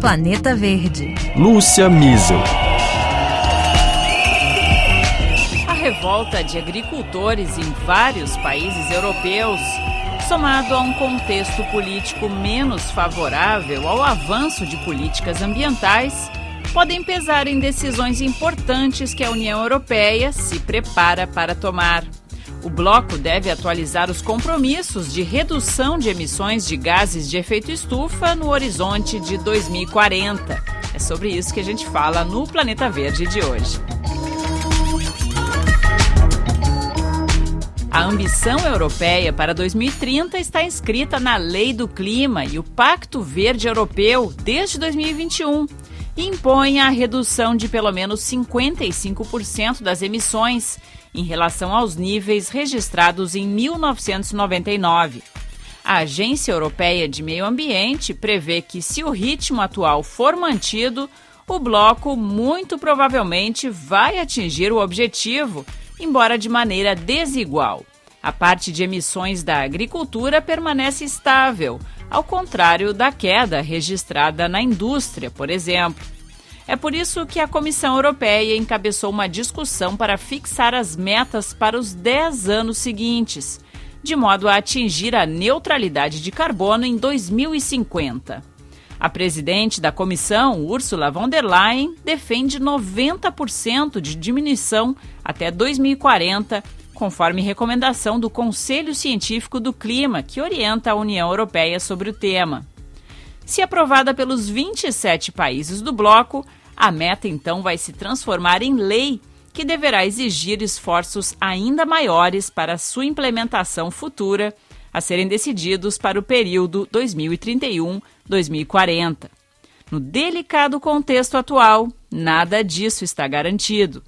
Planeta Verde. Lúcia Miesel. A revolta de agricultores em vários países europeus, somado a um contexto político menos favorável ao avanço de políticas ambientais, podem pesar em decisões importantes que a União Europeia se prepara para tomar. O bloco deve atualizar os compromissos de redução de emissões de gases de efeito estufa no horizonte de 2040. É sobre isso que a gente fala no Planeta Verde de hoje. A ambição europeia para 2030 está inscrita na Lei do Clima e o Pacto Verde Europeu desde 2021 e impõe a redução de pelo menos 55% das emissões em relação aos níveis registrados em 1999. A Agência Europeia de Meio Ambiente prevê que, se o ritmo atual for mantido, o bloco muito provavelmente vai atingir o objetivo, embora de maneira desigual. A parte de emissões da agricultura permanece estável, ao contrário da queda registrada na indústria, por exemplo. É por isso que a Comissão Europeia encabeçou uma discussão para fixar as metas para os 10 anos seguintes, de modo a atingir a neutralidade de carbono em 2050. A presidente da comissão, Ursula von der Leyen, defende 90% de diminuição até 2040, conforme recomendação do Conselho Científico do Clima, que orienta a União Europeia sobre o tema. Se aprovada pelos 27 países do bloco, a meta então vai se transformar em lei, que deverá exigir esforços ainda maiores para sua implementação futura, a serem decididos para o período 2031-2040. No delicado contexto atual, nada disso está garantido.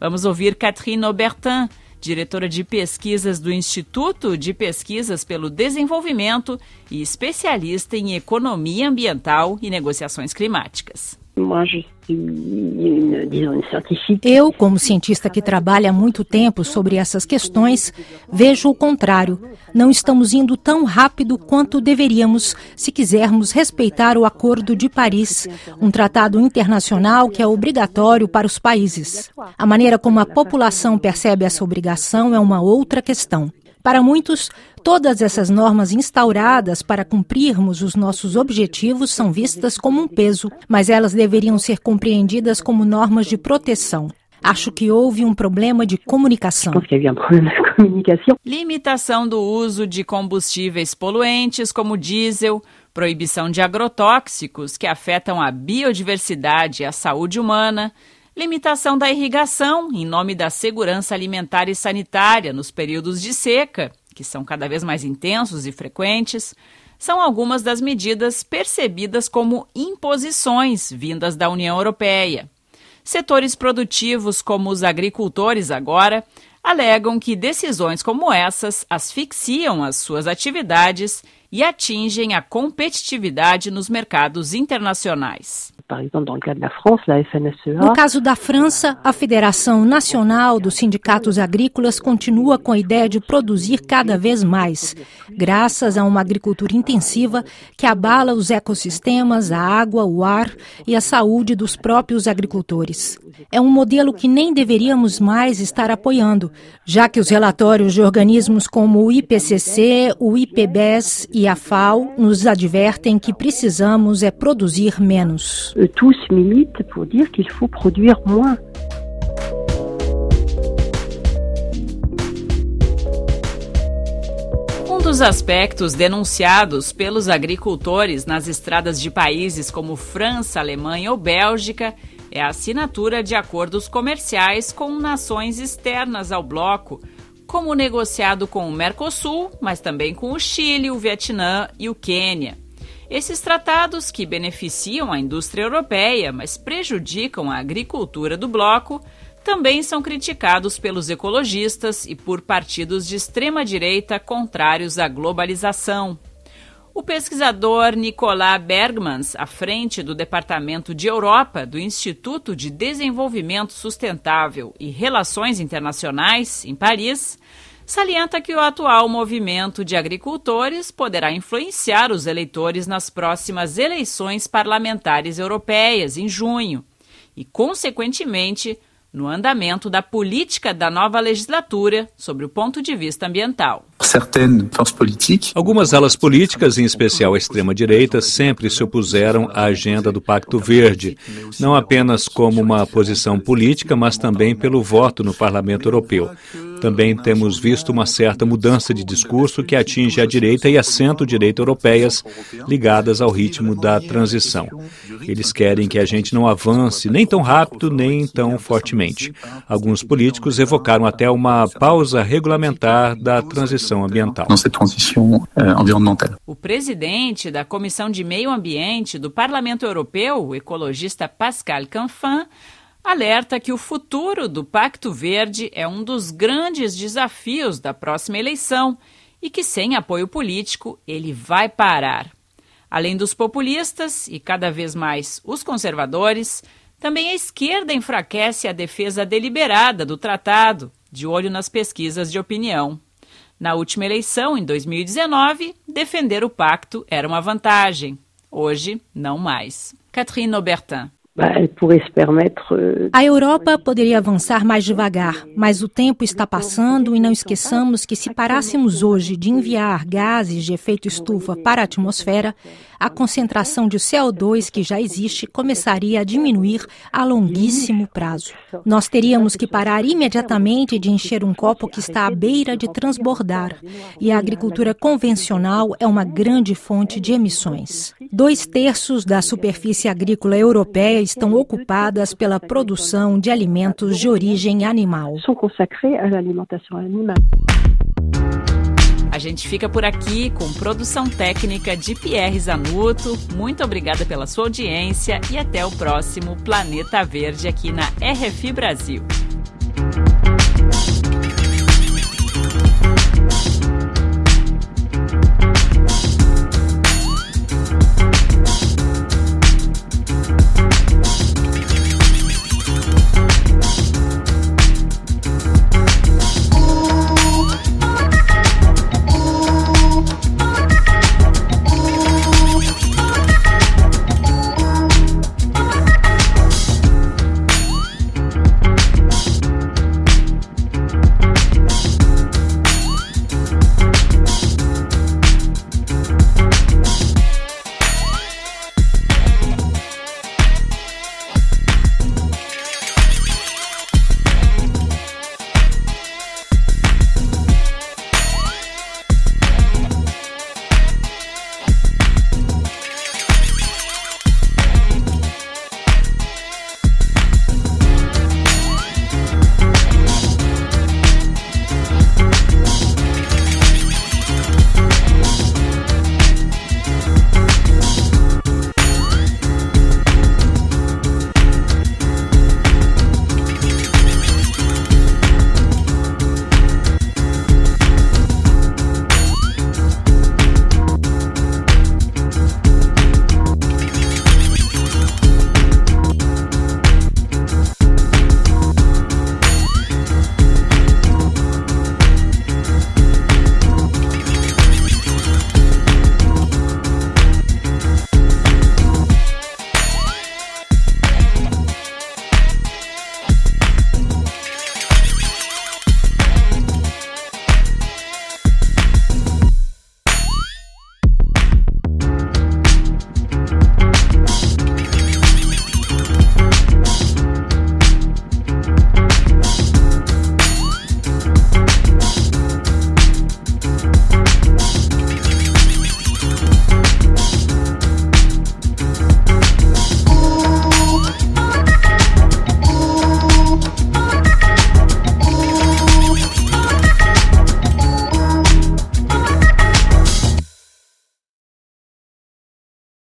Vamos ouvir Catherine Aubertin, diretora de pesquisas do Instituto de Pesquisas pelo Desenvolvimento e especialista em economia ambiental e negociações climáticas. Eu, como cientista que trabalha há muito tempo sobre essas questões, vejo o contrário. Não estamos indo tão rápido quanto deveríamos se quisermos respeitar o Acordo de Paris, um tratado internacional que é obrigatório para os países. A maneira como a população percebe essa obrigação é uma outra questão. Para muitos, todas essas normas instauradas para cumprirmos os nossos objetivos são vistas como um peso, mas elas deveriam ser compreendidas como normas de proteção. Acho que houve um problema de comunicação. Limitação do uso de combustíveis poluentes como diesel, proibição de agrotóxicos que afetam a biodiversidade e a saúde humana, limitação da irrigação em nome da segurança alimentar e sanitária nos períodos de seca, que são cada vez mais intensos e frequentes, são algumas das medidas percebidas como imposições vindas da União Europeia. Setores produtivos, como os agricultores agora, alegam que decisões como essas asfixiam as suas atividades e atingem a competitividade nos mercados internacionais. No caso da França, a Federação Nacional dos Sindicatos Agrícolas continua com a ideia de produzir cada vez mais, graças a uma agricultura intensiva que abala os ecossistemas, a água, o ar e a saúde dos próprios agricultores. É um modelo que nem deveríamos mais estar apoiando, já que os relatórios de organismos como o IPCC, o IPBES e a FAO nos advertem que precisamos é produzir menos. Tous militent pour dire qu'il faut produire moins. Um dos aspectos denunciados pelos agricultores nas estradas de países como França, Alemanha ou Bélgica é a assinatura de acordos comerciais com nações externas ao bloco, como negociado com o Mercosul, mas também com o Chile, o Vietnã e o Quênia. Esses tratados, que beneficiam a indústria europeia, mas prejudicam a agricultura do bloco, também são criticados pelos ecologistas e por partidos de extrema-direita contrários à globalização. O pesquisador Nicolas Bergmans, à frente do Departamento de Europa do Instituto de Desenvolvimento Sustentável e Relações Internacionais, em Paris, salienta que o atual movimento de agricultores poderá influenciar os eleitores nas próximas eleições parlamentares europeias, em junho, e, consequentemente, no andamento da política da nova legislatura sobre o ponto de vista ambiental. Algumas alas políticas, em especial a extrema-direita, sempre se opuseram à agenda do Pacto Verde, não apenas como uma posição política, mas também pelo voto no Parlamento Europeu. Também temos visto uma certa mudança de discurso que atinge a direita e a centro-direita europeias ligadas ao ritmo da transição. Eles querem que a gente não avance nem tão rápido nem tão fortemente. Alguns políticos evocaram até uma pausa regulamentar da transição ambiental. Euh, o presidente da Comissão de Meio Ambiente do Parlamento Europeu, o ecologista Pascal Canfin, alerta que o futuro do Pacto Verde é um dos grandes desafios da próxima eleição e que, sem apoio político, ele vai parar. Além dos populistas e cada vez mais os conservadores, também a esquerda enfraquece a defesa deliberada do tratado, de olho nas pesquisas de opinião. Na última eleição, em 2019, defender o pacto era uma vantagem. Hoje, não mais. Catherine Aubertin. Euh, a Europa poderia avançar mais devagar, mas o tempo está passando e não esqueçamos que se parássemos hoje de enviar gases de efeito estufa para a atmosfera, a concentração de CO2 que já existe começaria a diminuir a longuíssimo prazo. Nós teríamos que parar imediatamente de encher um copo que está à beira de transbordar, e a agricultura convencional é uma grande fonte de emissões. Dois terços da superfície agrícola europeia estão ocupadas pela produção de alimentos de origem animal. A gente fica por aqui com produção técnica de Pierre Zanuto. Muito obrigada pela sua audiência e até o próximo Planeta Verde aqui na RFI Brasil.